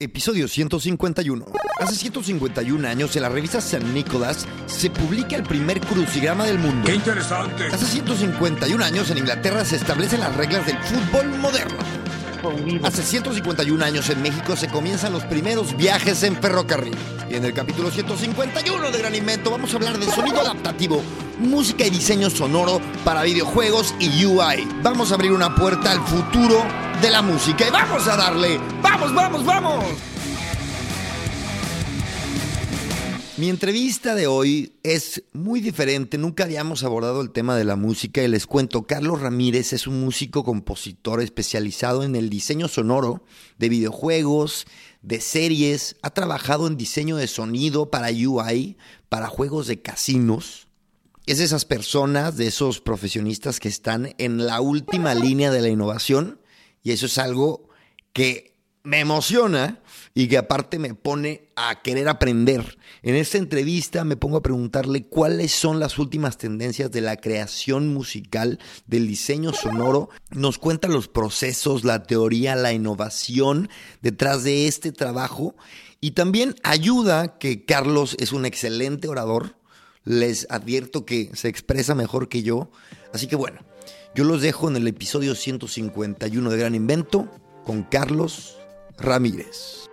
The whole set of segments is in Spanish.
Episodio 151. Hace 151 años en la revista San Nicolás se publica el primer crucigrama del mundo. ¡Qué interesante! Hace 151 años en Inglaterra se establecen las reglas del fútbol moderno. Hace 151 años en México se comienzan los primeros viajes en ferrocarril. Y en el capítulo 151 de Gran Invento vamos a hablar de sonido adaptativo, música y diseño sonoro para videojuegos y UI. Vamos a abrir una puerta al futuro de la música y vamos a darle. ¡Vamos, vamos, vamos! Mi entrevista de hoy es muy diferente. Nunca habíamos abordado el tema de la música y les cuento, Carlos Ramírez es un músico compositor especializado en el diseño sonoro de videojuegos, de series, ha trabajado en diseño de sonido para UI, para juegos de casinos. Es de esas personas, de esos profesionistas que están en la última línea de la innovación y eso es algo que me emociona y que aparte me pone a querer aprender. En esta entrevista me pongo a preguntarle cuáles son las últimas tendencias de la creación musical, del diseño sonoro. Nos cuenta los procesos, la teoría, la innovación detrás de este trabajo y también ayuda que Carlos es un excelente orador. Les advierto que se expresa mejor que yo. Así que bueno, yo los dejo en el episodio 151 de Gran Invento con Carlos Ramírez.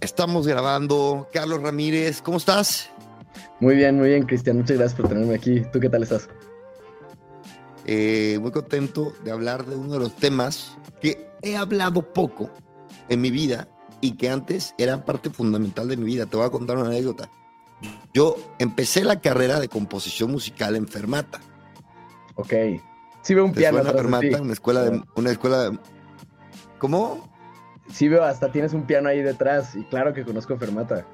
Estamos grabando. Carlos Ramírez, ¿cómo estás? Muy bien, muy bien, Cristian. Muchas gracias por tenerme aquí. ¿Tú qué tal estás? Eh, muy contento de hablar de uno de los temas que he hablado poco en mi vida y que antes eran parte fundamental de mi vida. Te voy a contar una anécdota. Yo empecé la carrera de composición musical en Fermata. Ok. Sí veo un piano. Suena Fermata, una escuela de, una escuela de, ¿Cómo? Sí veo, hasta tienes un piano ahí detrás y claro que conozco Fermata.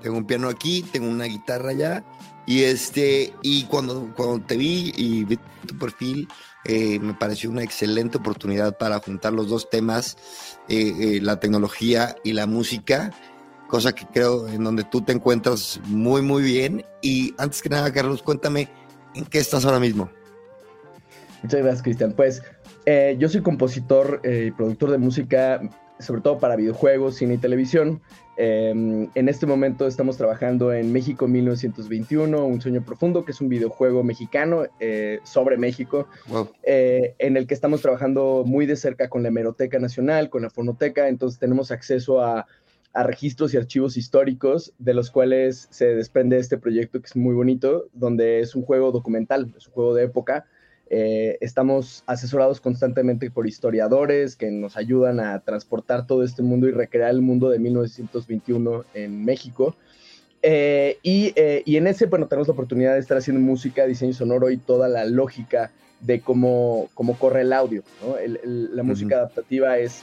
Tengo un piano aquí, tengo una guitarra allá y este y cuando, cuando te vi y vi tu perfil eh, me pareció una excelente oportunidad para juntar los dos temas, eh, eh, la tecnología y la música, cosa que creo en donde tú te encuentras muy muy bien. Y antes que nada, Carlos, cuéntame en qué estás ahora mismo. Muchas gracias, Cristian. Pues eh, yo soy compositor y productor de música, sobre todo para videojuegos, cine y televisión. Eh, en este momento estamos trabajando en México 1921, Un sueño profundo, que es un videojuego mexicano eh, sobre México, Wow. en el que estamos trabajando muy de cerca con la Hemeroteca Nacional, con la Fonoteca, entonces tenemos acceso a, a registros y archivos históricos de los cuales se desprende este proyecto que es muy bonito, donde es un juego documental, es un juego de época. Eh, estamos asesorados constantemente por historiadores que nos ayudan a transportar todo este mundo y recrear el mundo de 1921 en México. Eh, y, eh, y en ese, bueno, tenemos la oportunidad de estar haciendo música, diseño sonoro y toda la lógica de cómo, cómo corre el audio. ¿no? El- el- la música adaptativa es,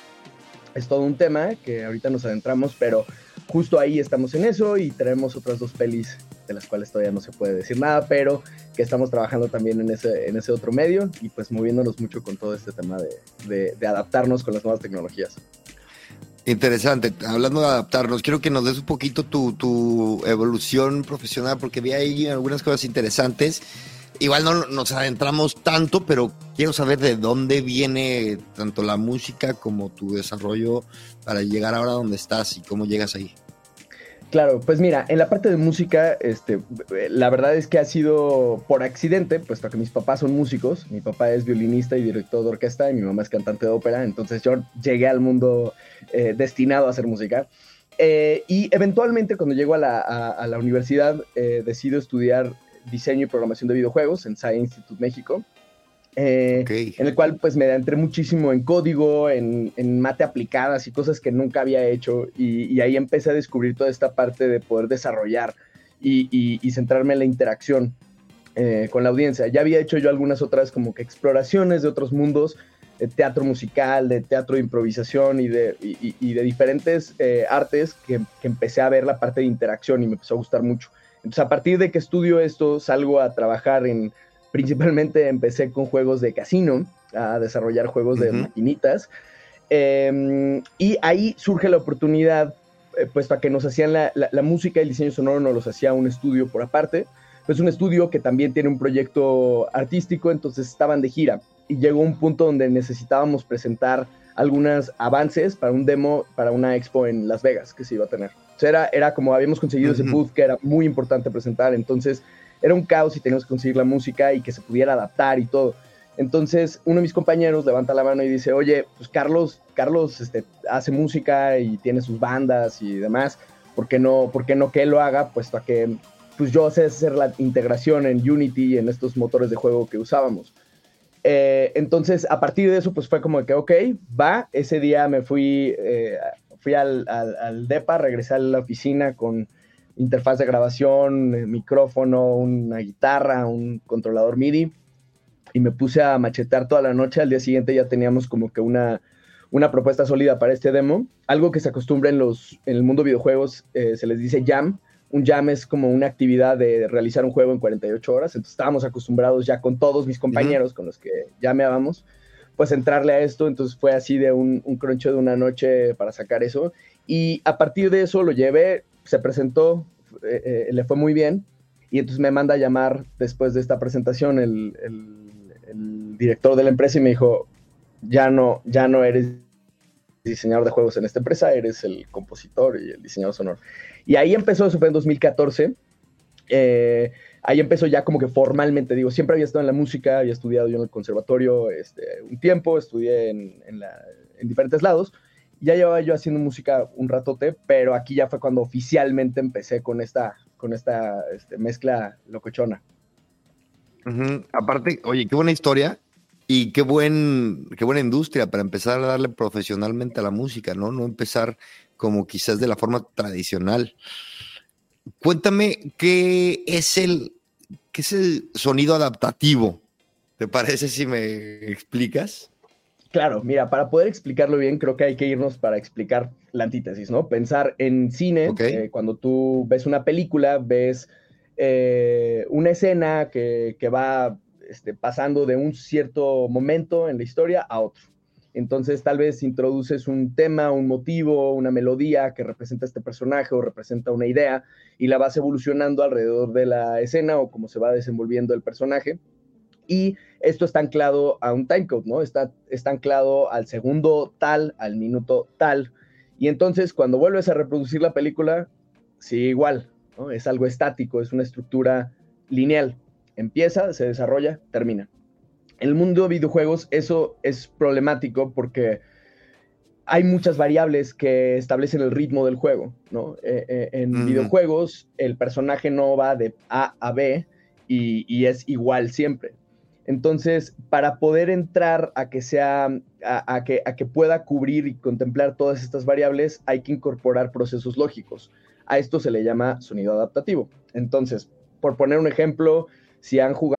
es todo un tema que ahorita nos adentramos, pero justo ahí estamos en eso y tenemos otras dos pelis de las cuales todavía no se puede decir nada, pero que estamos trabajando también en ese, en ese otro medio y pues moviéndonos mucho con todo este tema de, de- adaptarnos con las nuevas tecnologías. Interesante. Hablando de adaptarnos, quiero que nos des un poquito tu, tu evolución profesional, porque vi ahí algunas cosas interesantes. Igual no nos adentramos tanto, pero quiero saber de dónde viene tanto la música como tu desarrollo para llegar ahora donde estás y cómo llegas ahí. Claro, pues mira, en la parte de música, este, la verdad es que ha sido por accidente, puesto que mis papás son músicos. Mi papá es violinista y director de orquesta y mi mamá es cantante de ópera. Entonces yo llegué al mundo eh, destinado a hacer música. Eh, y eventualmente cuando llego a la, a- la universidad, eh, decido estudiar diseño y programación de videojuegos en Science Institute México. Eh, Ok. en el cual pues me adentré muchísimo en código, en, en mate aplicadas y cosas que nunca había hecho y, y ahí empecé a descubrir toda esta parte de poder desarrollar y, y- y centrarme en la interacción eh, con la audiencia. Ya había hecho yo algunas otras como que exploraciones de otros mundos, de teatro musical, de teatro de improvisación y de, y de diferentes eh, artes que, que empecé a ver la parte de interacción y me empezó a gustar mucho. Entonces a partir de que estudio esto salgo a trabajar en principalmente empecé con juegos de casino, a desarrollar juegos de maquinitas. Eh, y ahí surge la oportunidad, eh, puesto a que nos hacían la, la- la música y el diseño sonoro, nos los hacía un estudio por aparte. Pues un estudio que también tiene un proyecto artístico, entonces estaban de gira. Y llegó un punto donde necesitábamos presentar algunos avances para un demo para una expo en Las Vegas que se iba a tener. O sea, era, era como habíamos conseguido ese booth que era muy importante presentar, entonces era un caos y teníamos que conseguir la música y que se pudiera adaptar y todo. Entonces, uno de mis compañeros levanta la mano y dice, oye, pues Carlos, Carlos este, hace música y tiene sus bandas y demás, ¿por qué no, por qué no que él lo haga? Puesto a que pues yo sé hacer la integración en Unity, en estos motores de juego que usábamos. Eh, entonces, a partir de eso, pues fue como que, ok, va, ese día me fui, eh, fui al, al, DEPA, regresé a la oficina con interfaz de grabación, eh, micrófono, una guitarra, un controlador MIDI y me puse a machetar toda la noche. Al día siguiente ya teníamos como que una, una propuesta sólida para este demo. Algo que se acostumbra en, los, en el mundo de videojuegos eh, se les dice jam. Un jam es como una actividad de realizar un juego en 48 horas. Entonces estábamos acostumbrados ya con todos mis compañeros con los que llameábamos, pues entrarle a esto. Entonces fue así de un, un croncho de una noche para sacar eso. Y a partir de eso lo llevé, se presentó, eh, eh, le fue muy bien. Y entonces me manda a llamar después de esta presentación el director de la empresa y me dijo, ya no, ya no eres diseñador de juegos en esta empresa, eres el compositor y el diseñador sonoro. Y ahí empezó, eso fue en 2014. Eh, ahí empezó ya como que formalmente, digo, siempre había estado en la música, había estudiado yo en el conservatorio este, un tiempo, estudié en, diferentes lados. Ya llevaba yo haciendo música un ratote, pero aquí ya fue cuando oficialmente empecé con esta, con esta este, mezcla locochona. Aparte, oye, qué buena historia y qué, buen, qué buena industria para empezar a darle profesionalmente a la música, ¿no? No empezar como quizás de la forma tradicional. Cuéntame qué es el, qué es el sonido adaptativo. ¿Te parece si me explicas? Claro, mira, para poder explicarlo bien, creo que hay que irnos para explicar la antítesis, ¿no? Pensar en cine, eh, cuando tú ves una película, ves eh, una escena que, va este, pasando de un cierto momento en la historia a otro. Entonces tal vez introduces un tema, un motivo, una melodía que representa a este personaje o representa una idea y la vas evolucionando alrededor de la escena o cómo se va desenvolviendo el personaje. Y esto está anclado a un timecode, ¿no? Está, está anclado al segundo tal, al minuto tal. Y entonces cuando vuelves a reproducir la película, sigue igual, es algo estático, es una estructura lineal. Empieza, se desarrolla, termina. En el mundo de videojuegos eso es problemático porque hay muchas variables que establecen el ritmo del juego, eh, eh, en videojuegos el personaje no va de A a B y, es igual siempre. Entonces, para poder entrar a que sea, a, que, a que pueda cubrir y contemplar todas estas variables, hay que incorporar procesos lógicos. A esto se le llama sonido adaptativo. Entonces, por poner un ejemplo, si han jugado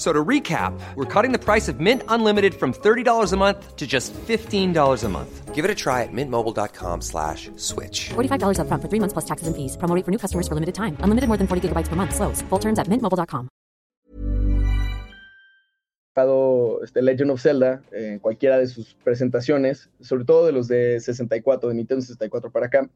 So to recap, we're cutting the price of Mint Unlimited from $30 a month to just $15 a month. Give it a try at mintmobile.com slash switch. $45 up front for three months plus taxes and fees. Promoting for new customers for limited time. Unlimited more than 40 gigabytes per month. Slows. Full terms at mintmobile.com. Este Legend of Zelda en cualquiera de sus presentaciones, sobre todo de los de 64, de Nintendo 64 para acá.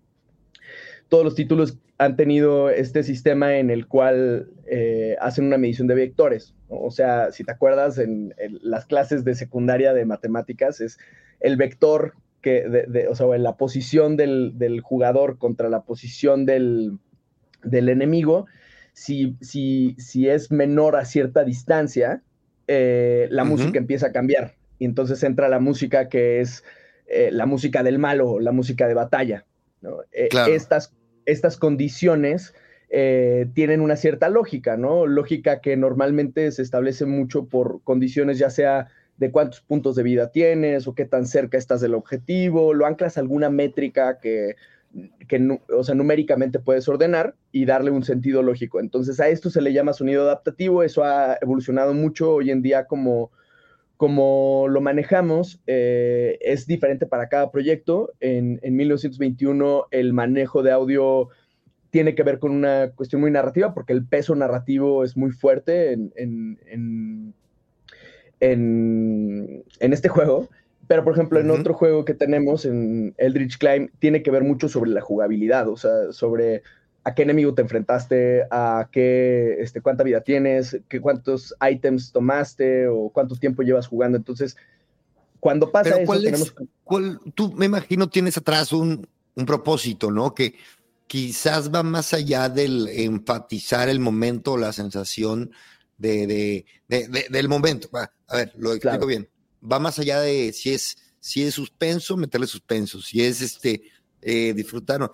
Todos los títulos han tenido este sistema en el cual eh, hacen una medición de vectores. O sea, si te acuerdas, en, las clases de secundaria de matemáticas es el vector que, de, o sea, la posición del, jugador contra la posición del, enemigo. Si, si, si, es menor a cierta distancia, eh, la música empieza a cambiar. Y entonces entra la música que es eh, la música del malo, la música de batalla. Eh, estas, estas condiciones eh, tienen una cierta lógica, ¿no? Lógica que normalmente se establece mucho por condiciones ya sea de cuántos puntos de vida tienes o qué tan cerca estás del objetivo, lo anclas a alguna métrica que, que o sea, numéricamente puedes ordenar y darle un sentido lógico. Entonces a esto se le llama sonido adaptativo, eso ha evolucionado mucho hoy en día como como lo manejamos eh, es diferente para cada proyecto. En, 1921 el manejo de audio tiene que ver con una cuestión muy narrativa porque el peso narrativo es muy fuerte en, en, en este juego. Pero, por ejemplo, en otro juego que tenemos, en Eldritch Climb, tiene que ver mucho sobre la jugabilidad, o sea, sobre a qué enemigo te enfrentaste, a qué, este, cuánta vida tienes, qué, cuántos ítems tomaste o cuánto tiempo llevas jugando. Entonces, cuando pasa eso, tenemos... tú, me imagino, tienes atrás un, un propósito, ¿no? Que quizás va más allá del enfatizar el momento o la sensación de, del momento. A ver, lo explico bien. Va más allá de si es, si es suspenso, meterle suspenso, si es este, eh, disfrutar.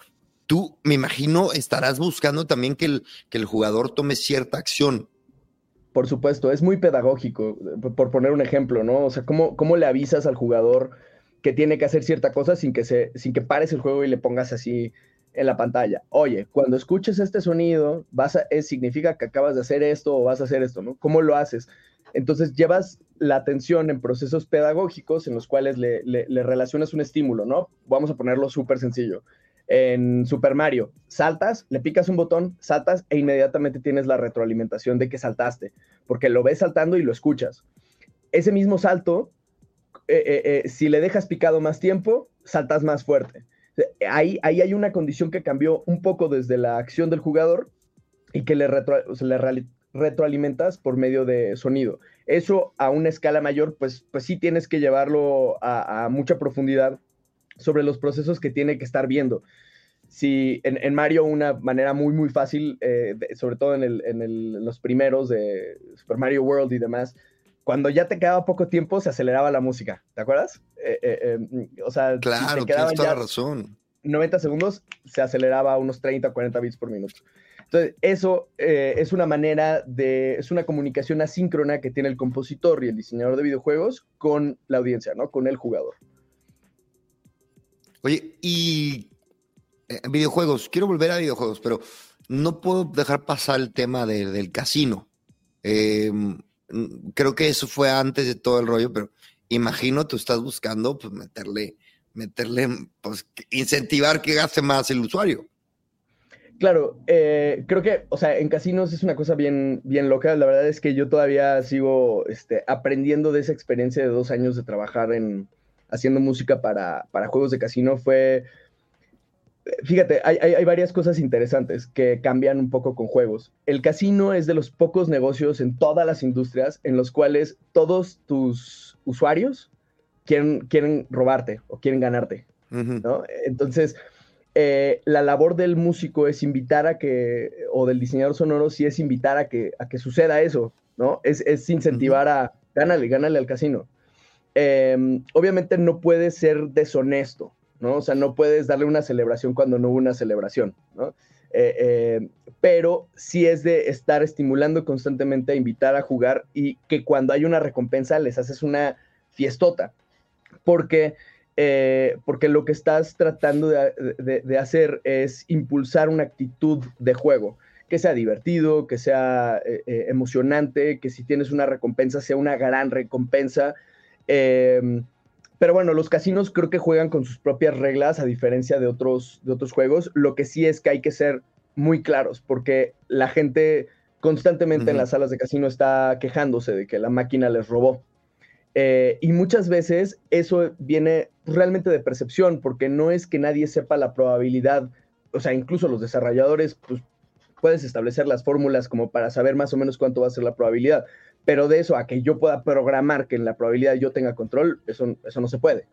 Tú, me imagino, estarás buscando también que el, que el jugador tome cierta acción. Por supuesto, es muy pedagógico, por poner un ejemplo, ¿no? O sea, ¿cómo, cómo le avisas al jugador que tiene que hacer cierta cosa sin que, se, sin que pares el juego y le pongas así en la pantalla. Oye, cuando escuches este sonido, vas a, significa que acabas de hacer esto o vas a hacer esto, ¿no? ¿Cómo lo haces? Entonces llevas la atención en procesos pedagógicos en los cuales le, relacionas un estímulo, ¿no? Vamos a ponerlo súper sencillo. En Super Mario, saltas, le picas un botón, saltas e inmediatamente tienes la retroalimentación de que saltaste, porque lo ves saltando y lo escuchas. Ese mismo salto, eh, eh, eh, si le dejas picado más tiempo, saltas más fuerte ahí, ahí hay una condición que cambió un poco desde la acción del jugador y que le, le retroalimentas por medio de sonido. Eso a una escala mayor, pues, pues sí tienes que llevarlo a, mucha profundidad sobre los procesos que tiene que estar viendo. Si en, Mario una manera muy, muy fácil, eh, sobre todo en, el, en, los primeros de Super Mario World y demás, cuando ya te quedaba poco tiempo, se aceleraba la música, ¿te acuerdas? Eh, eh, eh, o sea, claro, tienes toda razón. 90 segundos, se aceleraba a unos 30 40 bits por minuto. Entonces, eso es una manera de, es una comunicación asíncrona que tiene el compositor y el diseñador de videojuegos con la audiencia, ¿no? Con el jugador. Oye, y videojuegos, quiero volver a videojuegos, pero no puedo dejar pasar el tema del casino. Eh, Mm, creo que eso fue antes de todo el rollo, pero imagino tú estás buscando pues meterle, meterle, pues incentivar que gaste más el usuario. Claro, eh, creo que, o sea, en casinos es una cosa bien, bien loca. La verdad es que yo todavía sigo este, aprendiendo de esa experiencia de dos años de trabajar en haciendo música para, para juegos de casino. Fue, fíjate, hay, varias cosas interesantes que cambian un poco con juegos. El casino es de los pocos negocios en todas las industrias en los cuales todos tus usuarios quieren, quieren robarte o quieren ganarte, ¿no? Entonces, eh, la labor del músico es invitar a que, o del diseñador sonoro, sí es invitar a que, a que suceda eso, ¿no? Es, incentivar a, gánale, gánale al casino. Em, obviamente no puede ser deshonesto, ¿no? O sea, no puedes darle una celebración cuando no hubo una celebración, ¿no? Eh, eh, pero sí es de estar estimulando constantemente a invitar a jugar y que cuando hay una recompensa les haces una fiestota, porque, eh, porque lo que estás tratando de, hacer es impulsar una actitud de juego, que sea divertido, que sea emocionante, que si tienes una recompensa sea una gran recompensa. Pero bueno, los casinos creo que juegan con sus propias reglas a diferencia de otros, de otros juegos. Lo que sí es que hay que ser muy claros porque la gente constantemente en las salas de casino está quejándose de que la máquina les robó. Eh, y muchas veces eso viene realmente de percepción porque no es que nadie sepa la probabilidad, o sea, incluso los desarrolladores, pues puedes establecer las fórmulas como para saber más o menos cuánto va a ser la probabilidad, pero de eso a que yo pueda programar que en la probabilidad yo tenga control, eso, eso no se puede.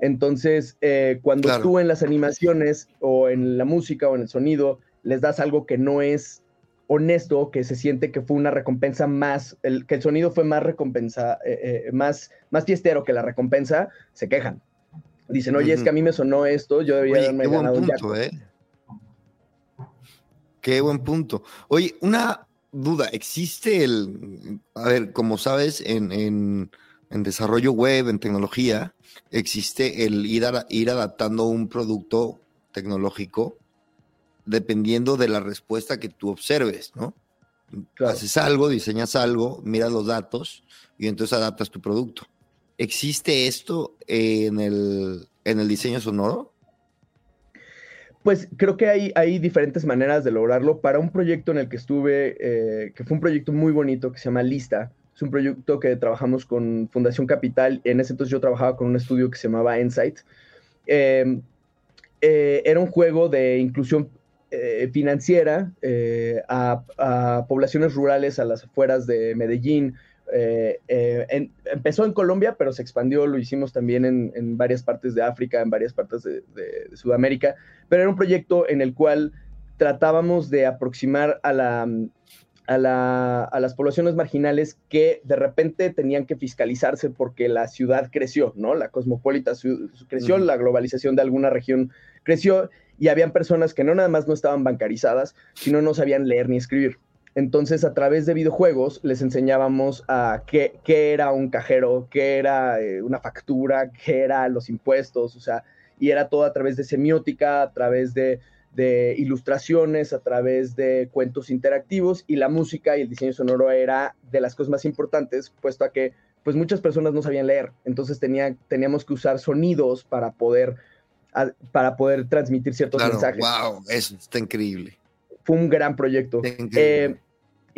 Entonces, eh, cuando tú en las animaciones o en la música o en el sonido les das algo que no es honesto, que se siente que fue una recompensa más, el, que el sonido fue más recompensa, eh, eh, más, más fiestero que la recompensa, se quejan. Dicen, oye, es que a mí me sonó esto, yo debería haberme ganado punto, ¿eh? Qué buen punto. Oye, una duda, ¿existe el, a ver, como sabes, en, en, desarrollo web, en tecnología, existe el ir, ir adaptando un producto tecnológico dependiendo de la respuesta que tú observes, ¿no? Haces algo, diseñas algo, miras los datos y entonces adaptas tu producto. ¿Existe esto en el, en el diseño sonoro? Pues creo que hay, diferentes maneras de lograrlo. Para un proyecto en el que estuve, eh, que fue un proyecto muy bonito que se llama Lista, Es un proyecto que trabajamos con Fundación Capital. En ese entonces yo trabajaba con un estudio que se llamaba Insight. Em, eh, era un juego de inclusión eh, financiera eh, a, poblaciones rurales a las afueras de Medellín. Empezó en Colombia, pero se expandió, lo hicimos también en, varias partes de África, en varias partes de, Sudamérica, pero era un proyecto en el cual tratábamos de aproximar a la, a, las poblaciones marginales que de repente tenían que fiscalizarse porque la ciudad creció, ¿no? La cosmopolita creció, la globalización de alguna región creció y habían personas que no nada más no estaban bancarizadas, sino no sabían leer ni escribir. Entonces, a través de videojuegos les enseñábamos a qué, qué era un cajero, qué era eh, una factura, qué eran los impuestos, o sea, y era todo a través de semiótica, a través de de ilustraciones, a través de cuentos interactivos y la música y el diseño sonoro era de las cosas más importantes, puesto a que pues muchas personas no sabían leer, entonces tenía, teníamos que usar sonidos para poder, para poder transmitir ciertos mensajes. ¡Wow! Eso está increíble. Fue un gran proyecto. Eh,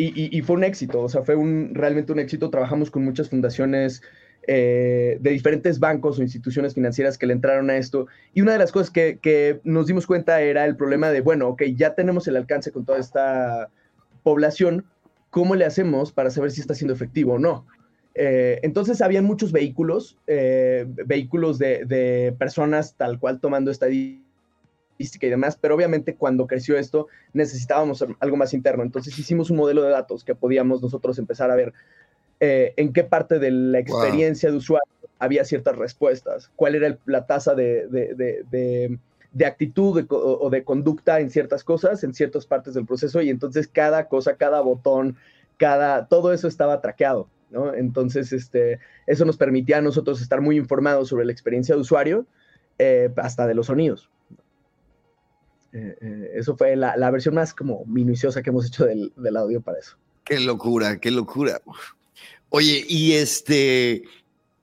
y, y, fue un éxito, o sea, fue un, realmente un éxito. Trabajamos con muchas fundaciones eh, de diferentes bancos o instituciones financieras que le entraron a esto. Y una de las cosas que, nos dimos cuenta era el problema de, bueno, ok, ya tenemos el alcance con toda esta población, ¿cómo le hacemos para saber si está siendo efectivo o no? Eh, entonces había muchos vehículos, eh, vehículos de, de, personas tal cual tomando estadística y demás, pero obviamente cuando creció esto necesitábamos algo más interno. Entonces hicimos un modelo de datos que podíamos nosotros empezar a ver eh, en qué parte de la experiencia de usuario había ciertas respuestas, cuál era la tasa de, de, actitud o de conducta en ciertas cosas, en ciertas partes del proceso, y entonces cada cosa, cada botón, cada, todo eso estaba traqueado. ¿no? Entonces, este, eso nos permitía a nosotros estar muy informados sobre la experiencia de usuario, eh, hasta de los sonidos. Eh, eso fue la, la, versión más como minuciosa que hemos hecho del, del audio para eso. Qué locura, qué locura. Oye, y este,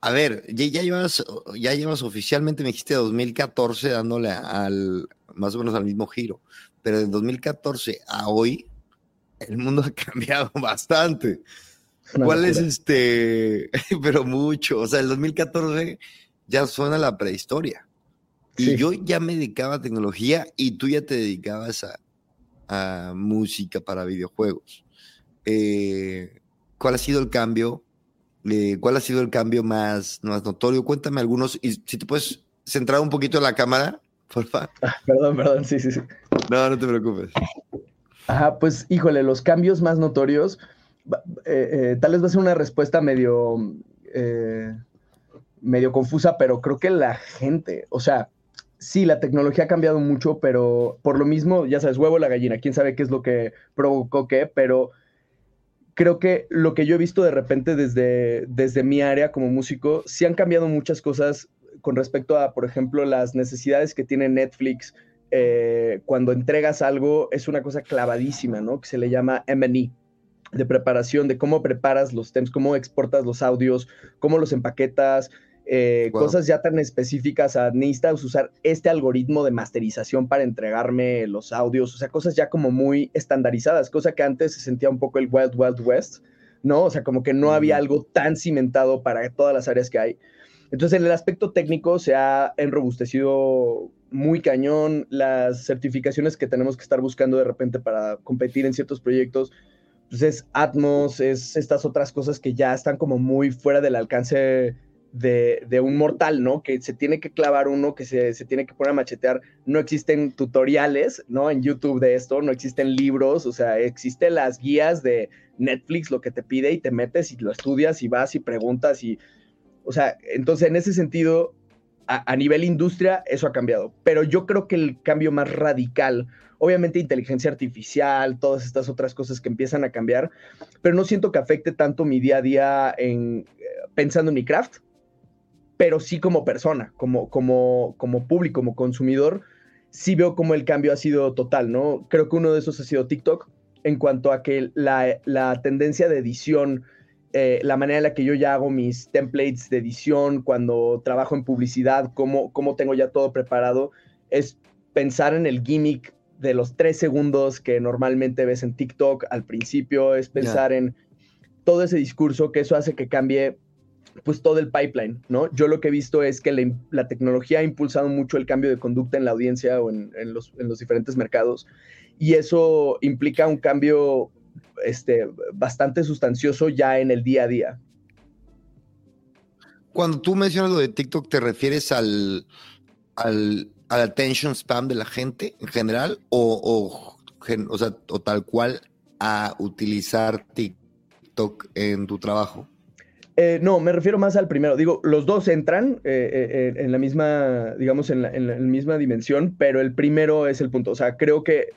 a ver, ya, llevas, ya llevas oficialmente, me dijiste 2014 dándole al, más o menos al mismo giro, pero de 2014 a hoy, el mundo ha cambiado bastante. ¿Cuál es este? Pero mucho. O sea, el 2014 ya suena la prehistoria. Y yo ya me dedicaba a tecnología y tú ya te dedicabas a, a música para videojuegos. Eh, ¿Cuál ha sido el cambio? Eh, ¿Cuál ha sido el cambio más, más notorio? Cuéntame algunos y si te puedes centrar un poquito en la cámara, por favor. Ah, perdón, perdón, sí, sí, sí. No, no te preocupes. Ajá, pues híjole, los cambios más notorios, eh, eh, tal vez va a ser una respuesta medio, medio confusa, pero creo que la gente, o sea, sí, la tecnología ha cambiado mucho, pero por lo mismo, ya sabes, huevo la gallina, quién sabe qué es lo que provocó qué, pero creo que lo que yo he visto de repente desde, desde mi área como músico, sí han cambiado muchas cosas con respecto a, por ejemplo, las necesidades que tiene Netflix. Eh, cuando entregas algo, es una cosa clavadísima, ¿no? Que se le llama ME, de preparación, de cómo preparas los temas, cómo exportas los audios, cómo los empaquetas, eh, cosas ya tan específicas, a, necesitas usar este algoritmo de masterización para entregarme los audios, o sea, cosas ya como muy estandarizadas, cosa que antes se sentía un poco el Wild Wild West, ¿no? O sea, como que no había algo tan cimentado para todas las áreas que hay. Entonces, en el aspecto técnico se ha enrobustecido muy cañón las certificaciones que tenemos que estar buscando de repente para competir en ciertos proyectos. Pues es Atmos, es estas otras cosas que ya están como muy fuera del alcance de, un mortal, ¿no? Que se tiene que clavar uno, que se, tiene que poner a machetear. No existen tutoriales, ¿no? En YouTube de esto, no existen libros, o sea, existen las guías de Netflix, lo que te pide y te metes y lo estudias y vas y preguntas y, o sea, entonces en ese sentido, a, a nivel industria, eso ha cambiado. Pero yo creo que el cambio más radical, obviamente inteligencia artificial, todas estas otras cosas que empiezan a cambiar, pero no siento que afecte tanto mi día a día en eh, pensando en mi craft, pero sí como persona, como, como, como público, como consumidor, sí veo como el cambio ha sido total, ¿no? Creo que uno de esos ha sido TikTok, en cuanto a que la, tendencia de edición, eh, la manera en la que yo ya hago mis templates de edición, cuando trabajo en publicidad, cómo, cómo tengo ya todo preparado, es pensar en el gimmick de los tres segundos que normalmente ves en TikTok al principio, es pensar en todo ese discurso, que eso hace que cambie pues todo el pipeline, ¿no? Yo lo que he visto es que la, tecnología ha impulsado mucho el cambio de conducta en la audiencia o en, los, diferentes mercados y eso implica un cambio este, bastante sustancioso ya en el día a día. Cuando tú mencionas lo de TikTok, ¿te refieres al, al, attention spam de la gente en general o, o, o tal cual a utilizar TikTok en tu trabajo? Eh, no, me refiero más al primero. Digo, los dos entran eh, eh, en la misma, digamos, en la, misma dimensión, pero el primero es el punto. O sea, creo que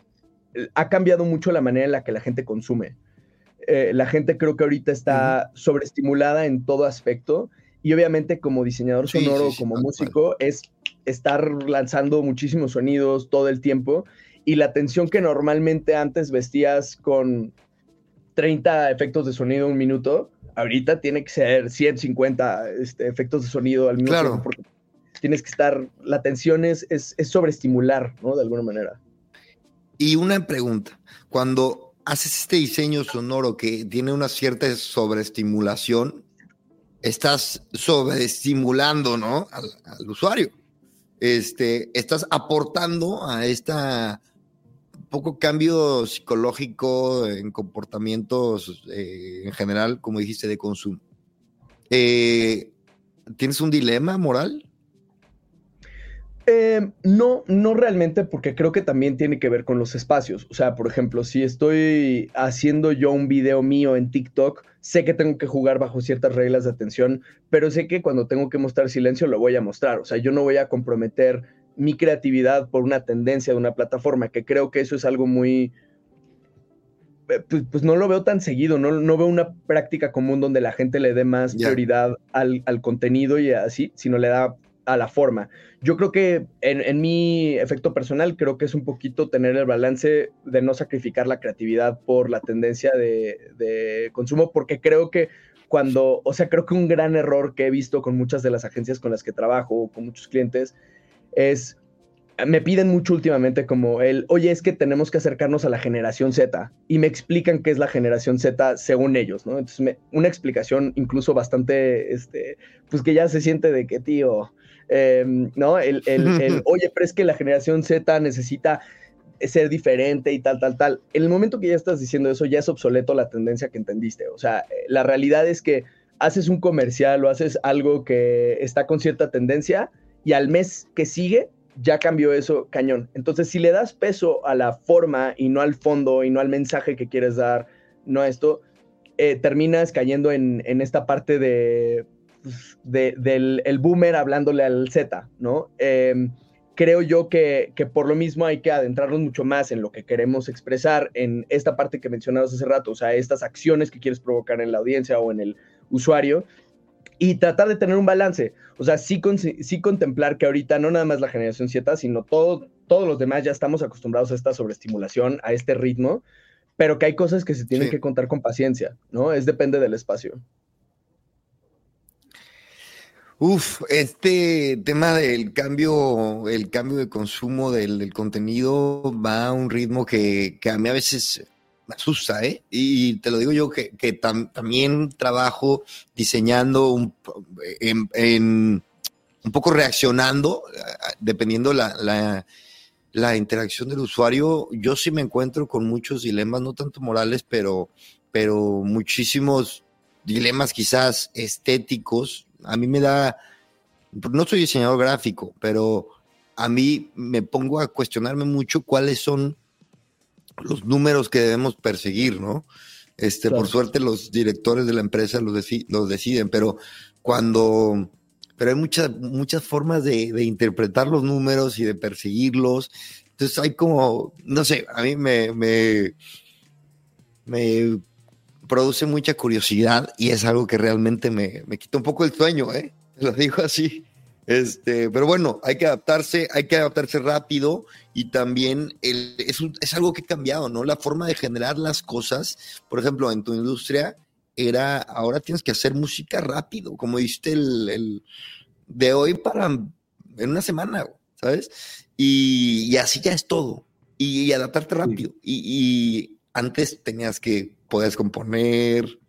ha cambiado mucho la manera en la que la gente consume. la gente creo que ahorita está sobreestimulada en todo aspecto y obviamente como diseñador sonoro, como músico, es estar lanzando muchísimos sonidos todo el tiempo y la atención que normalmente antes vestías con 30 efectos de sonido un minuto, ahorita tiene que ser 150 este, efectos de sonido al mismo tiempo porque tienes que estar, la atención es, es, sobreestimular, ¿no? De alguna manera. Y una pregunta, cuando haces este diseño sonoro que tiene una cierta sobreestimulación, estás sobreestimulando, ¿no? Al, al usuario. Este, estás aportando a esta poco cambio psicológico en comportamientos eh, en general, como dijiste, de consumo. Eh, ¿Tienes un dilema moral? Eh, no, no realmente, porque creo que también tiene que ver con los espacios. O sea, por ejemplo, si estoy haciendo yo un video mío en TikTok, sé que tengo que jugar bajo ciertas reglas de atención, pero sé que cuando tengo que mostrar silencio lo voy a mostrar. O sea, yo no voy a comprometer mi creatividad por una tendencia de una plataforma, que creo que eso es algo muy, eh, pues, pues, no lo veo tan seguido, no, no, veo una práctica común donde la gente le dé más prioridad al, al, contenido y así, sino le da a la forma. Yo creo que en, en, mi efecto personal, creo que es un poquito tener el balance de no sacrificar la creatividad por la tendencia de, de consumo, porque creo que cuando, o sea, creo que un gran error que he visto con muchas de las agencias con las que trabajo, con muchos clientes, es, me piden mucho últimamente como el, oye, es que tenemos que acercarnos a la generación Z y me explican qué es la generación Z según ellos, ¿no? Entonces, una explicación incluso bastante, este, pues que ya se siente de que, tío, em, ¿no? El, el, el, oye, pero es que la generación Z necesita ser diferente y tal, tal, tal. En el momento que ya estás diciendo eso, ya es obsoleto la tendencia que entendiste. O sea, la realidad es que haces un comercial o haces algo que está con cierta tendencia y al mes que sigue ya cambió eso cañón. Entonces, si le das peso a la forma y no al fondo y no al mensaje que quieres dar, no a esto, eh, terminas cayendo en, esta parte de, pues, del el boomer hablándole al Z, ¿no? Em, creo yo que, que, por lo mismo hay que adentrarnos mucho más en lo que queremos expresar, en esta parte que mencionabas hace rato, o sea, estas acciones que quieres provocar en la audiencia o en el usuario, y tratar de tener un balance. O sea, sí, sí contemplar que ahorita no nada más la generación Z, sino todo, todos los demás ya estamos acostumbrados a esta sobreestimulación, a este ritmo, pero que hay cosas que se tienen que contar con paciencia, ¿no? Es depende del espacio. Uf, este tema del cambio, el cambio de consumo del, contenido va a un ritmo que, que, a mí a veces me asusta, ¿eh? Y te lo digo yo que, también trabajo diseñando un, un poco reaccionando, dependiendo la, la, interacción del usuario. Yo sí me encuentro con muchos dilemas, no tanto morales, pero, pero muchísimos dilemas quizás estéticos. A mí me da, no soy diseñador gráfico, pero a mí me pongo a cuestionarme mucho cuáles son los números que debemos perseguir, ¿no? Este, por suerte los directores de la empresa los, los deciden, pero cuando, pero hay muchas, muchas formas de, de, interpretar los números y de perseguirlos. Entonces hay como, no sé, a mí me, me, me produce mucha curiosidad y es algo que realmente me, me quita un poco el sueño, ¿eh? Lo digo así. Este, pero bueno, hay que adaptarse, hay que adaptarse rápido y también el, es, es, algo que ha cambiado, ¿no? La forma de generar las cosas, por ejemplo, en tu industria era, ahora tienes que hacer música rápido, como dijiste el, de hoy para en una semana, ¿sabes? Y, así ya es todo. Y, adaptarte rápido. Y, y, antes tenías que, poder componer,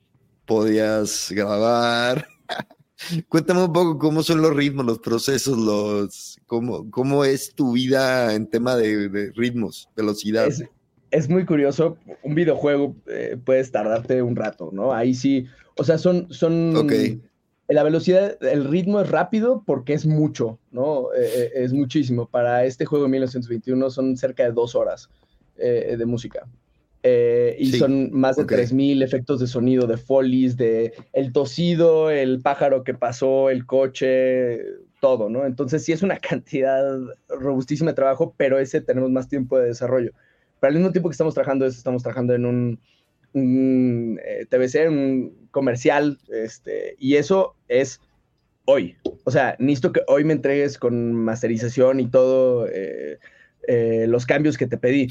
podías grabar. Cuéntame un poco cómo son los ritmos, los procesos, los cómo, cómo es tu vida en tema de, ritmos, velocidad. Es, muy curioso. Un videojuego eh, puedes tardarte un rato, ¿no? Ahí sí, o sea, son, son la velocidad, el ritmo es rápido porque es mucho, ¿no? Eh, eh, es muchísimo. Para este juego de 1921 son cerca de dos horas de música. Eh, y son más de 3.000 efectos de sonido, de folies, de el tosido, el pájaro que pasó, el coche, todo, ¿no? Entonces sí es una cantidad robustísima de trabajo, pero ese tenemos más tiempo de desarrollo. Pero al mismo tiempo que estamos trabajando eso, estamos trabajando en un, un eh, TVC, un comercial, este, y eso es hoy. O sea, necesito que hoy me entregues con masterización y todo eh, los cambios que te pedí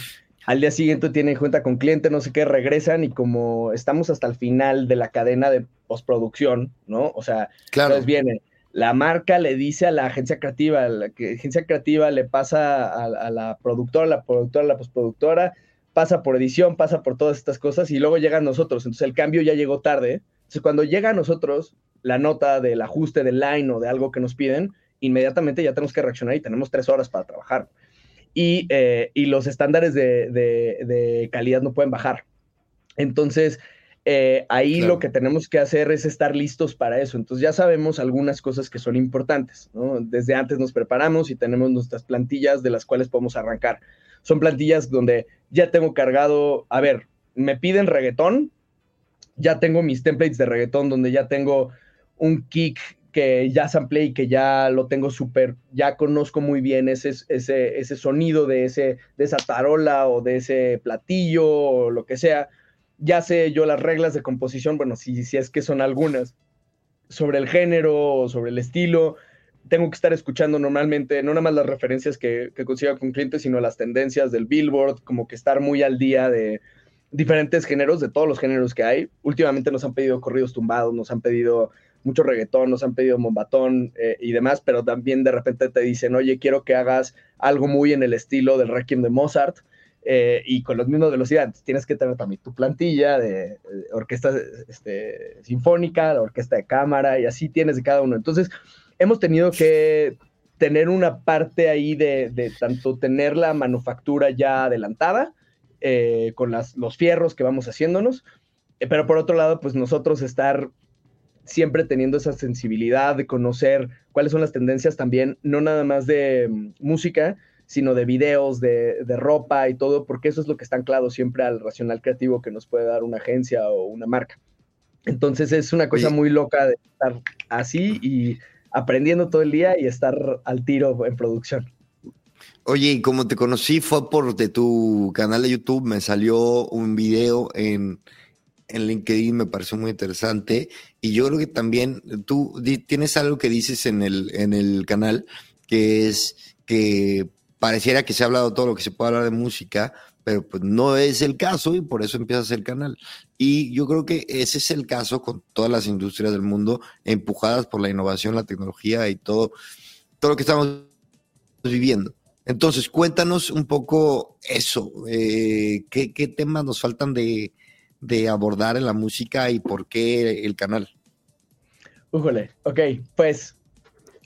al día siguiente tienen cuenta con cliente, no sé qué, regresan y como estamos hasta el final de la cadena de postproducción, ¿no? O sea, claro. entonces viene, la marca le dice a la agencia creativa, la agencia creativa le pasa a, la productora, la productora, la postproductora, pasa por edición, pasa por todas estas cosas y luego llega a nosotros. Entonces el cambio ya llegó tarde. Entonces cuando llega a nosotros la nota del ajuste del line o de algo que nos piden, inmediatamente ya tenemos que reaccionar y tenemos tres horas para trabajar y, eh, y los estándares de, de, calidad no pueden bajar. Entonces, eh, ahí lo que tenemos que hacer es estar listos para eso. Entonces ya sabemos algunas cosas que son importantes. ¿no? Desde antes nos preparamos y tenemos nuestras plantillas de las cuales podemos arrancar. Son plantillas donde ya tengo cargado, a ver, me piden reggaetón, ya tengo mis templates de reggaetón donde ya tengo un kick que ya samplé y que ya lo tengo súper, ya conozco muy bien ese, ese, ese sonido de, ese, de esa tarola o de ese platillo o lo que sea. Ya sé yo las reglas de composición, bueno, si, si es que son algunas, sobre el género o sobre el estilo. Tengo que estar escuchando normalmente, no nada más las referencias que, que consiga con clientes, sino las tendencias del Billboard, como que estar muy al día de diferentes géneros, de todos los géneros que hay. Últimamente nos han pedido corridos tumbados, nos han pedido mucho reggaetón, nos han pedido mombatón eh, y demás, pero también de repente te dicen, oye, quiero que hagas algo muy en el estilo del Requiem de Mozart. Eh, y con los mismos velocidades. Tienes que tener también tu plantilla de, orquesta este, sinfónica, la orquesta de cámara, y así tienes de cada uno. Entonces, hemos tenido que tener una parte ahí de, de tanto tener la manufactura ya adelantada, eh, con las, los fierros que vamos haciéndonos, pero por otro lado, pues nosotros estar siempre teniendo esa sensibilidad de conocer cuáles son las tendencias también, no nada más de mm, música, sino de videos, de, ropa y todo, porque eso es lo que está anclado siempre al racional creativo que nos puede dar una agencia o una marca. Entonces es una cosa muy loca de estar así y aprendiendo todo el día y estar al tiro en producción. Oye, y como te conocí fue por de tu canal de YouTube, me salió un video en, en LinkedIn me pareció muy interesante y yo creo que también tú tienes algo que dices en el, en el canal que es que pareciera que se ha hablado todo lo que se puede hablar de música, pero pues no es el caso y por eso empiezas el canal. Y yo creo que ese es el caso con todas las industrias del mundo empujadas por la innovación, la tecnología y todo, todo lo que estamos viviendo. Entonces, cuéntanos un poco eso, eh, ¿qué, ¿qué temas nos faltan de, de abordar en la música y por qué el canal? Újole, ok, pues,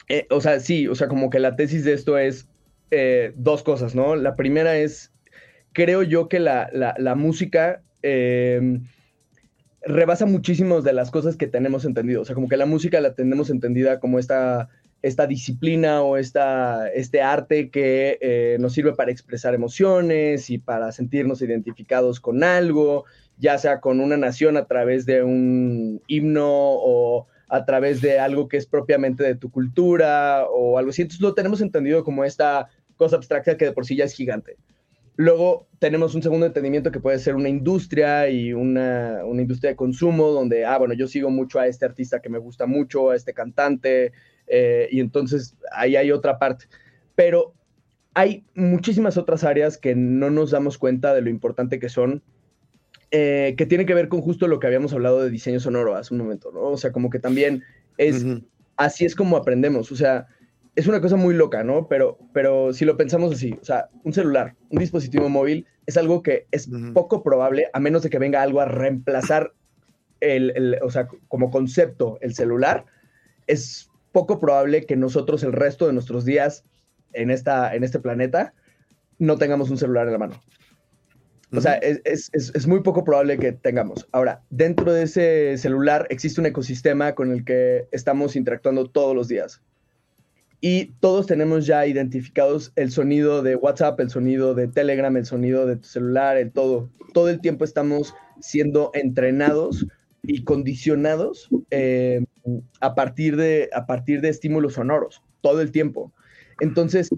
eh, o sea, sí, o sea, como que la tesis de esto es eh, dos cosas, ¿no? La primera es, creo yo que la, música em, rebasa muchísimas de las cosas que tenemos entendido, o sea, como que la música la tenemos entendida como esta esta disciplina o esta, este arte que eh, nos sirve para expresar emociones y para sentirnos identificados con algo ya sea con una nación a través de un himno o a través de algo que es propiamente de tu cultura o algo así. Entonces lo tenemos entendido como esta cosa abstracta que de por sí ya es gigante. Luego tenemos un segundo entendimiento que puede ser una industria y una, industria de consumo donde, ah, bueno, yo sigo mucho a este artista que me gusta mucho, a este cantante, eh, y entonces ahí hay otra parte. Pero hay muchísimas otras áreas que no nos damos cuenta de lo importante que son eh, que tiene que ver con justo lo que habíamos hablado de diseño sonoro hace un momento, ¿no? O sea, como que también es, así es como aprendemos, o sea, es una cosa muy loca, ¿no? Pero, pero si lo pensamos así, o sea, un celular, un dispositivo móvil, es algo que es poco probable, a menos de que venga algo a reemplazar el, o sea, como concepto el celular, es poco probable que nosotros el resto de nuestros días en, esta, en este planeta no tengamos un celular en la mano. O sea, es, es, muy poco probable que tengamos. Ahora, dentro de ese celular existe un ecosistema con el que estamos interactuando todos los días. Y todos tenemos ya identificados el sonido de WhatsApp, el sonido de Telegram, el sonido de tu celular, el todo. Todo el tiempo estamos siendo entrenados y condicionados eh, a, partir de, a partir de estímulos sonoros, todo el tiempo. Entonces,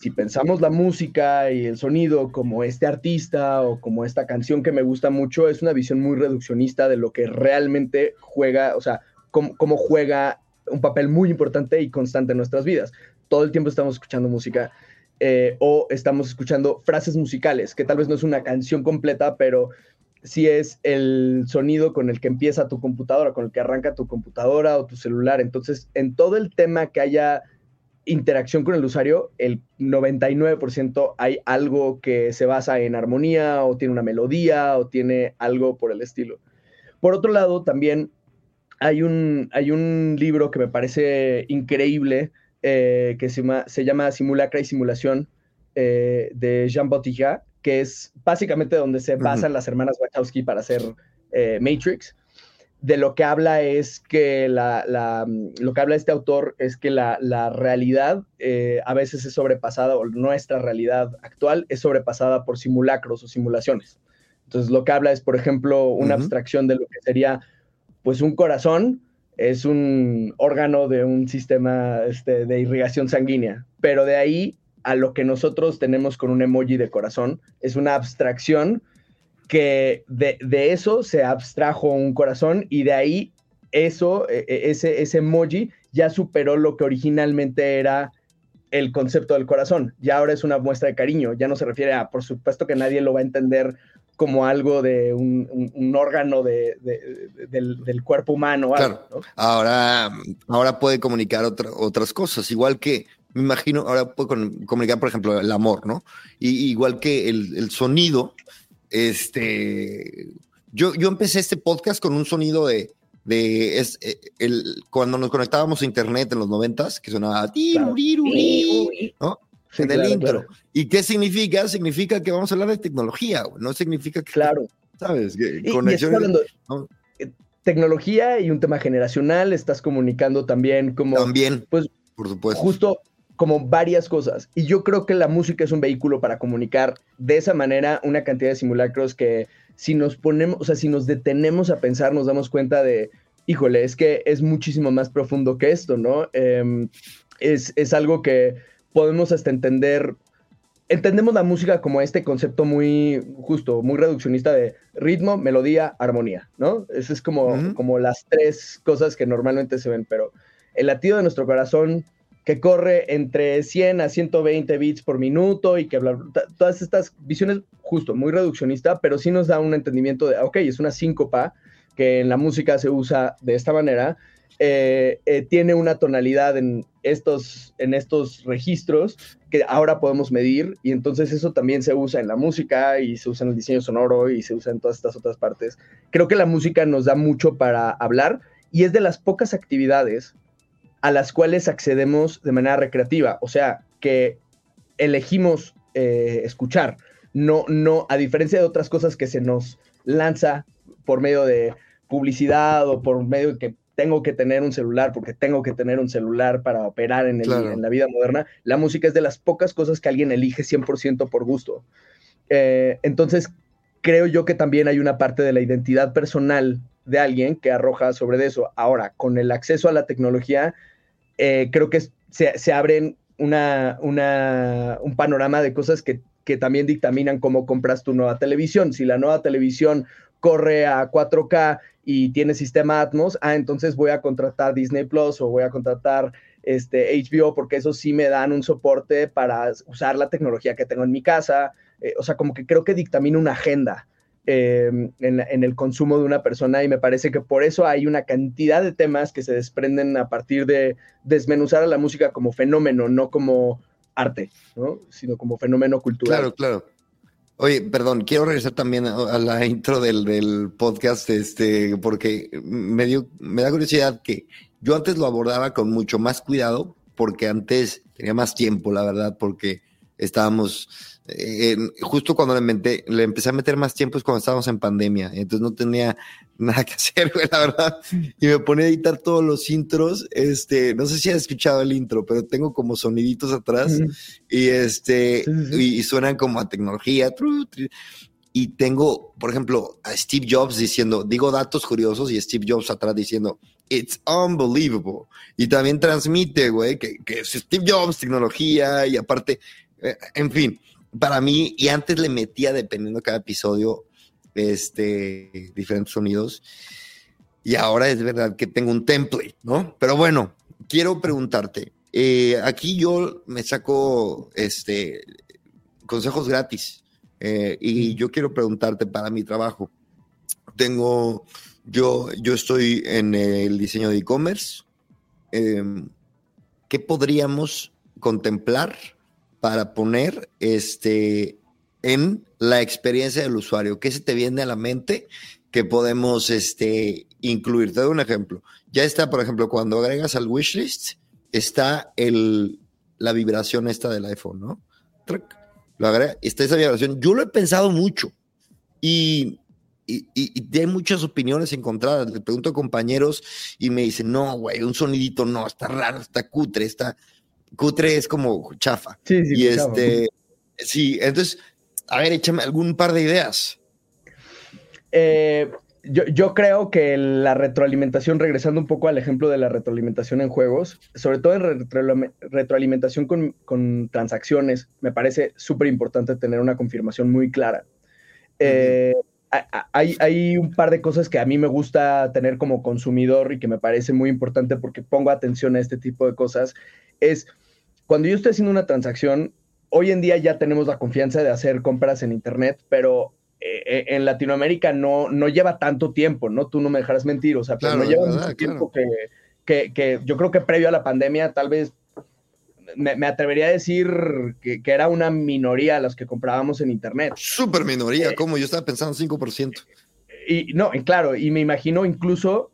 si pensamos la música y el sonido como este artista o como esta canción que me gusta mucho, es una visión muy reduccionista de lo que realmente juega, o sea, cómo, juega un papel muy importante y constante en nuestras vidas. Todo el tiempo estamos escuchando música eh, o estamos escuchando frases musicales, que tal vez no es una canción completa, pero sí es el sonido con el que empieza tu computadora, con el que arranca tu computadora o tu celular. Entonces, en todo el tema que haya interacción con el usuario, el 99% hay algo que se basa en armonía o tiene una melodía o tiene algo por el estilo. Por otro lado, también hay un, hay un libro que me parece increíble eh, que se llama, se llama, Simulacra y Simulación eh, de Jean Bottigat, que es básicamente donde se basan las hermanas Wachowski para hacer eh, Matrix de lo que habla es que la, lo que habla este autor es que la, realidad eh, a veces es sobrepasada, o nuestra realidad actual es sobrepasada por simulacros o simulaciones. Entonces lo que habla es, por ejemplo, una abstracción de lo que sería, pues un corazón es un órgano de un sistema este, de irrigación sanguínea, pero de ahí a lo que nosotros tenemos con un emoji de corazón es una abstracción que de, eso se abstrajo un corazón y de ahí eso, e, e, ese, ese emoji ya superó lo que originalmente era el concepto del corazón. Ya ahora es una muestra de cariño, ya no se refiere a, por supuesto que nadie lo va a entender como algo de un, órgano de, del, cuerpo humano. claro. ahora, ahora puede comunicar otras cosas, igual que, me imagino, ahora puede comunicar, por ejemplo, el amor, ¿no? Y, igual que el, el sonido este, yo, yo empecé este podcast con un sonido de, de es, eh, el, cuando nos conectábamos a internet en los noventas, que sonaba ¿no? en el intro. ¿Y qué significa? Significa que vamos a hablar de tecnología, no significa que... Claro. ¿Sabes? conexión, eh, Tecnología y un tema generacional, estás comunicando también como... También, pues, por supuesto. Justo como varias cosas. Y yo creo que la música es un vehículo para comunicar de esa manera una cantidad de simulacros que si nos ponemos, o sea, si nos detenemos a pensar, nos damos cuenta de, híjole, es que es muchísimo más profundo que esto, ¿no? Em, es, es algo que podemos hasta entender entendemos la música como este concepto muy justo, muy reduccionista de ritmo, melodía, armonía, ¿no? Eso es como, como las tres cosas que normalmente se ven, pero el latido de nuestro corazón que corre entre 100 a 120 bits por minuto y que bla, todas estas visiones justo muy reduccionista, pero sí nos da un entendimiento de, ok, es una síncopa que en la música se usa de esta manera, eh, eh, tiene una tonalidad en estos, en estos registros que ahora podemos medir y entonces eso también se usa en la música y se usa en el diseño sonoro y se usa en todas estas otras partes. Creo que la música nos da mucho para hablar y es de las pocas actividades a las cuales accedemos de manera recreativa, o sea, que elegimos eh, escuchar, no, no, a diferencia de otras cosas que se nos lanza por medio de publicidad o por medio de que tengo que tener un celular porque tengo que tener un celular para operar en, en la vida moderna, la música es de las pocas cosas que alguien elige 100% por gusto. Eh, entonces, creo yo que también hay una parte de la identidad personal de alguien que arroja sobre eso. Ahora, con el acceso a la tecnología, eh, creo que se, se abren una, una, un panorama de cosas que, que también dictaminan cómo compras tu nueva televisión. Si la nueva televisión corre a 4K y tiene sistema Atmos, ah, entonces voy a contratar Disney Plus o voy a contratar este, HBO porque eso sí me dan un soporte para usar la tecnología que tengo en mi casa. Eh, o sea, como que creo que dictamina una agenda Em, en, el consumo de una persona y me parece que por eso hay una cantidad de temas que se desprenden a partir de desmenuzar a la música como fenómeno, no como arte, ¿no? sino como fenómeno cultural. Claro, claro. Oye, perdón, quiero regresar también a, la intro del, del, podcast, este, porque me dio, me da curiosidad que yo antes lo abordaba con mucho más cuidado, porque antes tenía más tiempo, la verdad, porque estábamos, eh, justo cuando le, le empecé a meter más tiempo es cuando estábamos en pandemia, entonces no tenía nada que hacer, güey, la verdad, y me ponía a editar todos los intros, este, no sé si has escuchado el intro, pero tengo como soniditos atrás, y este, Y, suenan como a tecnología, y tengo, por ejemplo, a Steve Jobs diciendo, digo datos curiosos y Steve Jobs atrás diciendo, it's unbelievable. Y también transmite, güey, que, que es Steve Jobs, tecnología y aparte, en fin, para mí, y antes le metía, dependiendo de cada episodio, este, diferentes sonidos. Y ahora es verdad que tengo un template, ¿no? Pero bueno, quiero preguntarte, eh, aquí yo me saco este, consejos gratis eh, y yo quiero preguntarte para mi trabajo. Tengo, yo, yo estoy en el diseño de e-commerce. Em, ¿Qué podríamos contemplar para poner este, en la experiencia del usuario? ¿Qué se te viene a la mente que podemos este, incluir? Te doy un ejemplo. Ya está, por ejemplo, cuando agregas al wishlist, está el, la vibración esta del iPhone, ¿no? lo agrega, está esa vibración. Yo lo he pensado mucho y, y, y, hay muchas opiniones encontradas. Le pregunto a compañeros y me dicen, no, güey, un sonidito no, está raro, está cutre, está cutre es como chafa. Sí, sí, y este, sí, entonces, a ver, échame algún par de ideas. Eh, yo, creo que la retroalimentación, regresando un poco al ejemplo de la retroalimentación en juegos, sobre todo en retroalimentación con, transacciones, me parece súper importante tener una confirmación muy clara. Eh, hay, hay, un par de cosas que a mí me gusta tener como consumidor y que me parece muy importante porque pongo atención a este tipo de cosas. Es cuando yo estoy haciendo una transacción, hoy en día ya tenemos la confianza de hacer compras en Internet, pero eh, eh, en Latinoamérica no, no lleva tanto tiempo, ¿no? Tú no me dejarás mentir, o sea, pero no lleva mucho tiempo que, que, yo creo que previo a la pandemia tal vez me, atrevería a decir que, era una minoría los que comprábamos en Internet. Súper minoría, eh, como yo estaba pensando 5%. Y no, claro, y me imagino incluso,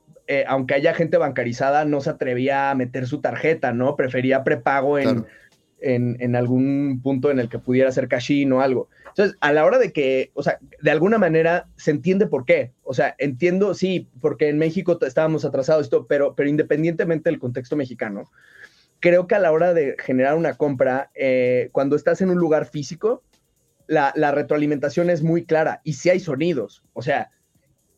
aunque haya gente bancarizada, no se atrevía a meter su tarjeta, ¿no? Prefería prepago en, en, en, algún punto en el que pudiera ser cash o algo. Entonces, a la hora de que, o sea, de alguna manera se entiende por qué. O sea, entiendo, sí, porque en México estábamos atrasados, esto, pero, pero independientemente del contexto mexicano, creo que a la hora de generar una compra, eh, cuando estás en un lugar físico, la, retroalimentación es muy clara y si hay sonidos, o sea,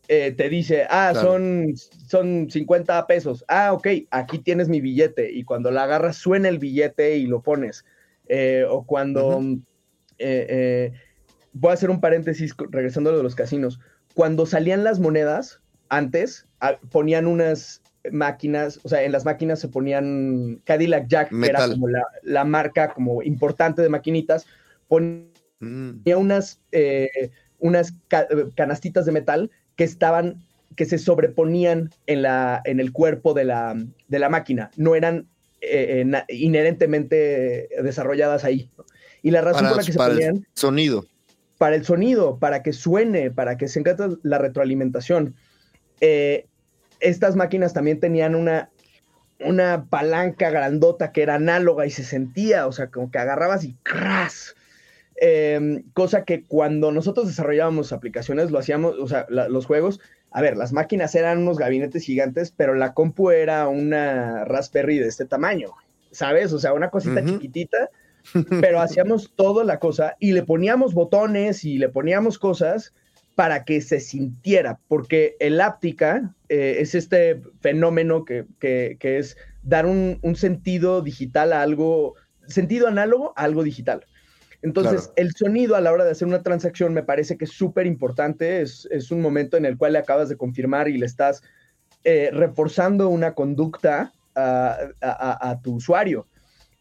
eh, te dice, ah, son, son 50 pesos, ah, ok, aquí tienes mi billete y cuando la agarras suena el billete y lo pones. Eh, o cuando voy a hacer un paréntesis regresando a lo de los casinos. Cuando salían las monedas, antes ah, ponían unas máquinas, o sea, en las máquinas se ponían Cadillac Jack, que era como la, marca como importante de maquinitas, ponía mm. unas, eh, unas canastitas de metal que estaban, que se sobreponían en, la, en el cuerpo de la, de la máquina, no eran eh, inherentemente desarrolladas ahí. Y la razón por la que se ponían... Sonido para el sonido, para que suene, para que se encanta la retroalimentación. Eh, estas máquinas también tenían una, una palanca grandota que era análoga y se sentía, o sea, como que agarrabas y ¡cras! Em, cosa que cuando nosotros desarrollábamos aplicaciones, lo hacíamos, o sea, los juegos, a ver, las máquinas eran unos gabinetes gigantes, pero la compu era una Raspberry de este tamaño, ¿sabes? O sea, una cosita chiquitita pero hacíamos toda la cosa y le poníamos botones y le poníamos cosas para que se sintiera, porque el áptica eh, es este fenómeno que, es dar un, sentido digital a algo, sentido análogo a algo digital. Entonces, el sonido a la hora de hacer una transacción me parece que es súper importante, es, un momento en el cual le acabas de confirmar y le estás eh, reforzando una conducta a tu usuario.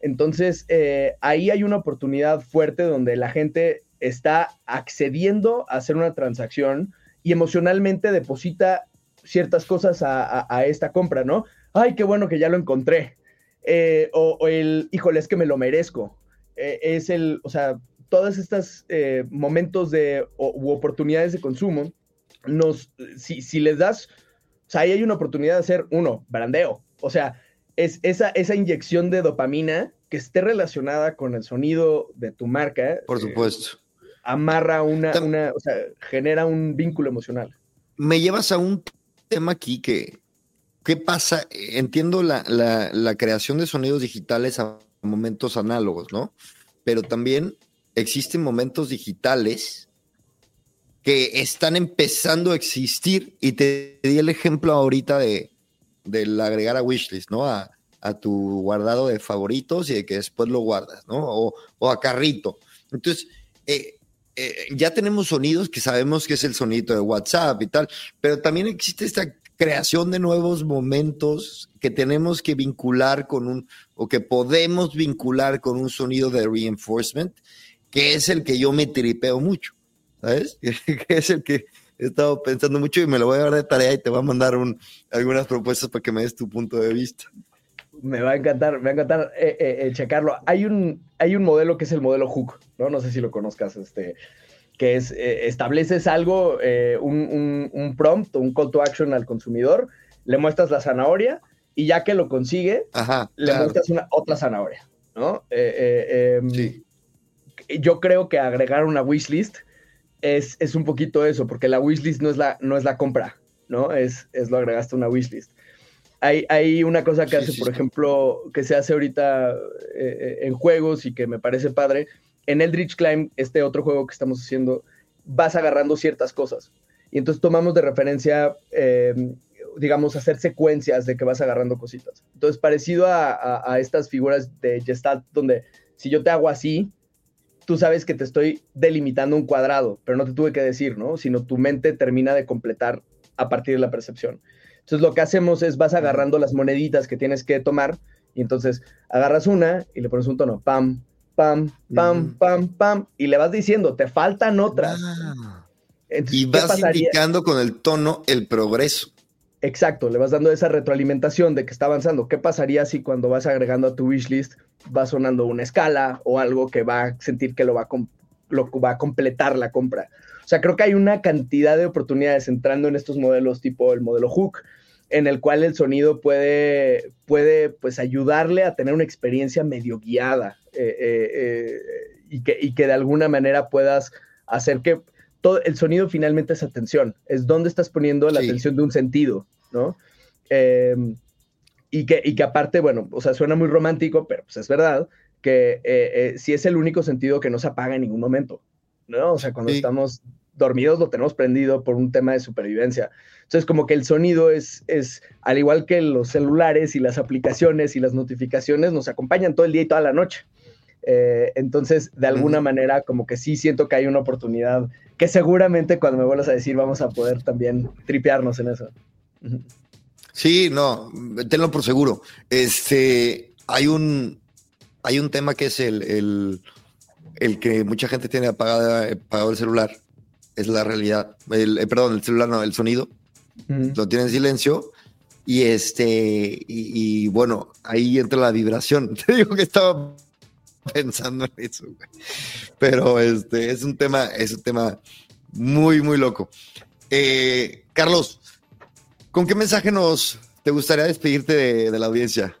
Entonces, eh, ahí hay una oportunidad fuerte donde la gente está accediendo a hacer una transacción y emocionalmente deposita ciertas cosas a, esta compra, ¿no? Ay, qué bueno que ya lo encontré. Eh, o, el, híjole, es que me lo merezco. Eh, es el, o sea, todas estas eh, momentos de, u oportunidades de consumo, nos, si, si, les das, o sea, ahí hay una oportunidad de hacer, uno, brandeo. O sea, es esa, esa inyección de dopamina que esté relacionada con el sonido de tu marca. Por supuesto. Amarra una, una, o sea, genera un vínculo emocional. Me llevas a un tema aquí que, ¿qué pasa? Entiendo la, la, la creación de sonidos digitales a momentos análogos, ¿no? Pero también existen momentos digitales que están empezando a existir y te di el ejemplo ahorita de del agregar a wishlist, ¿no? A, a, tu guardado de favoritos y de que después lo guardas, ¿no? O, o a carrito. Entonces, eh, eh, ya tenemos sonidos que sabemos que es el sonido de WhatsApp y tal, pero también existe esta creación de nuevos momentos que tenemos que vincular con un, o que podemos vincular con un sonido de reinforcement, que es el que yo me tripeo mucho, ¿sabes? que es el que he estado pensando mucho y me lo voy a dar de tarea y te voy a mandar un, algunas propuestas para que me des tu punto de vista. Me va a encantar, me va a encantar eh, eh, eh, checarlo. Hay un, hay un modelo que es el modelo Hook, ¿no? No sé si lo conozcas, este, que es, eh, estableces algo, eh, un, un, un, prompt, un call to action al consumidor, le muestras la zanahoria y ya que lo consigue, Ajá, le claro. muestras una, otra zanahoria, ¿no? Eh, em, Sí. Yo creo que agregar una wishlist es, es un poquito eso, porque la wishlist no es la, no es la compra, ¿no? Es, es lo agregaste a una wishlist. Hay, hay una cosa que Sí, hace, sí, por sí. ejemplo, que se hace ahorita eh, en juegos y que me parece padre. En Eldritch Climb, este otro juego que estamos haciendo, vas agarrando ciertas cosas. Y entonces tomamos de referencia, eh, digamos, hacer secuencias de que vas agarrando cositas. Entonces, parecido a, a, a estas figuras de Gestalt, donde si yo te hago así, tú sabes que te estoy delimitando un cuadrado, pero no te tuve que decir, ¿no? Sino tu mente termina de completar a partir de la percepción. Entonces lo que hacemos es vas agarrando las moneditas que tienes que tomar y entonces agarras una y le pones un tono, pam, pam, pam, pam, pam, y le vas diciendo, te faltan otras. Ah. Entonces, Y ¿qué vas indicando con el tono el progreso. Exacto, le vas dando esa retroalimentación de que está avanzando. ¿Qué pasaría si cuando vas agregando a tu wishlist va sonando una escala o algo que va a sentir que lo va a, lo va a completar la compra? O sea, creo que hay una cantidad de oportunidades entrando en estos modelos tipo el modelo Hook, en el cual el sonido puede, puede pues, ayudarle a tener una experiencia medio guiada eh, eh, eh, y, que, y que de alguna manera puedas hacer que todo el sonido finalmente es atención, es dónde estás poniendo la Sí. atención de un sentido, ¿no? Eh, y, que, y que aparte, bueno, o sea, suena muy romántico, pero pues es verdad que eh, eh, sí es el único sentido que no se apaga en ningún momento, ¿no? O sea, cuando Sí. estamos dormidos lo tenemos prendido por un tema de supervivencia. Entonces, como que el sonido es, es, al igual que los celulares y las aplicaciones y las notificaciones, nos acompañan todo el día y toda la noche. Eh, entonces, de alguna manera, como que sí siento que hay una oportunidad que seguramente cuando me vuelvas a decir vamos a poder también tripearnos en eso. Sí, no, tenlo por seguro. Este, hay un, hay un tema que es el, el, el que mucha gente tiene apagado, apagado el celular. Es la realidad. El, eh, perdón, el celular no, el sonido. Lo tiene en silencio. Y este, y, y bueno, ahí entra la vibración. Te digo que estaba pensando en eso, güey. Pero este es un tema, es un tema muy, muy loco. Eh, Carlos, ¿con qué mensaje nos te gustaría despedirte de, de la audiencia?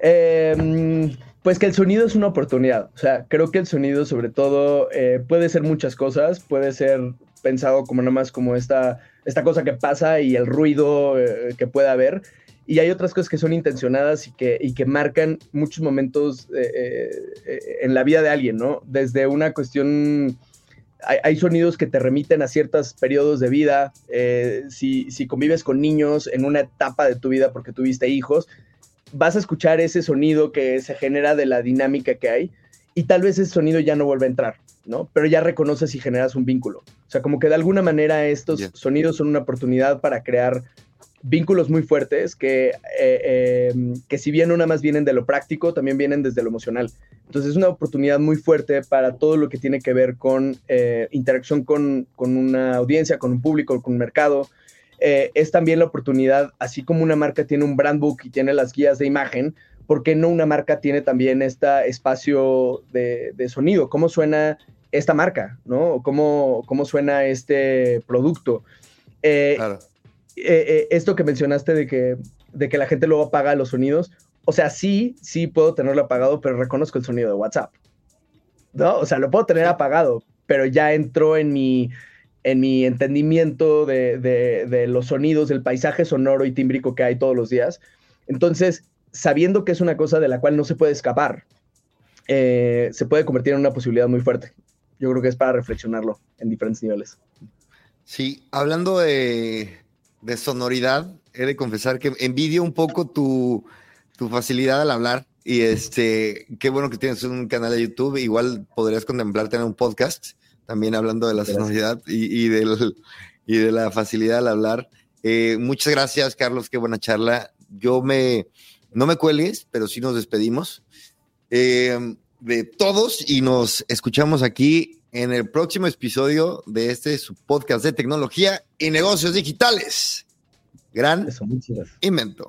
Eh, pues que el sonido es una oportunidad. O sea, creo que el sonido, sobre todo, eh, puede ser muchas cosas. Puede ser pensado como nada más como esta, esta cosa que pasa y el ruido eh, que puede haber. Y hay otras cosas que son intencionadas y que, y que marcan muchos momentos eh, en la vida de alguien, ¿no? Desde una cuestión hay, sonidos que te remiten a ciertos periodos de vida. Si, si, convives con niños en una etapa de tu vida porque tuviste hijos, vas a escuchar ese sonido que se genera de la dinámica que hay y tal vez ese sonido ya no vuelve a entrar, ¿no? Pero ya reconoces y generas un vínculo. O sea, como que de alguna manera estos yeah. sonidos son una oportunidad para crear vínculos muy fuertes que, eh, eh, que si bien no nada más vienen de lo práctico, también vienen desde lo emocional. Entonces es una oportunidad muy fuerte para todo lo que tiene que ver con eh, interacción con, con, una audiencia, con un público, con un mercado. Eh, es también la oportunidad, así como una marca tiene un brand book y tiene las guías de imagen, ¿por qué no una marca tiene también este espacio de, sonido? ¿Cómo suena esta marca? ¿no? ¿Cómo, cómo suena este producto? Eh, eh, esto que mencionaste de que, de que la gente luego apaga los sonidos, o sea, sí, sí puedo tenerlo apagado, pero reconozco el sonido de WhatsApp. ¿No? O sea, lo puedo tener apagado, pero ya entró en mi, en mi entendimiento de, los sonidos, del paisaje sonoro y tímbrico que hay todos los días. Entonces, sabiendo que es una cosa de la cual no se puede escapar, eh, se puede convertir en una posibilidad muy fuerte. Yo creo que es para reflexionarlo en diferentes niveles. Sí, hablando de, sonoridad, he de confesar que envidio un poco tu, tu facilidad al hablar. Y este, qué bueno que tienes un canal de YouTube. Igual podrías contemplar tener un podcast también hablando de la sonoridad y, del, y de la facilidad al hablar. Eh, muchas gracias, Carlos, qué buena charla. Yo me, no me cuelgues, pero sí nos despedimos eh, de todos y nos escuchamos aquí en el próximo episodio de este su podcast de tecnología y negocios digitales. Gran invento.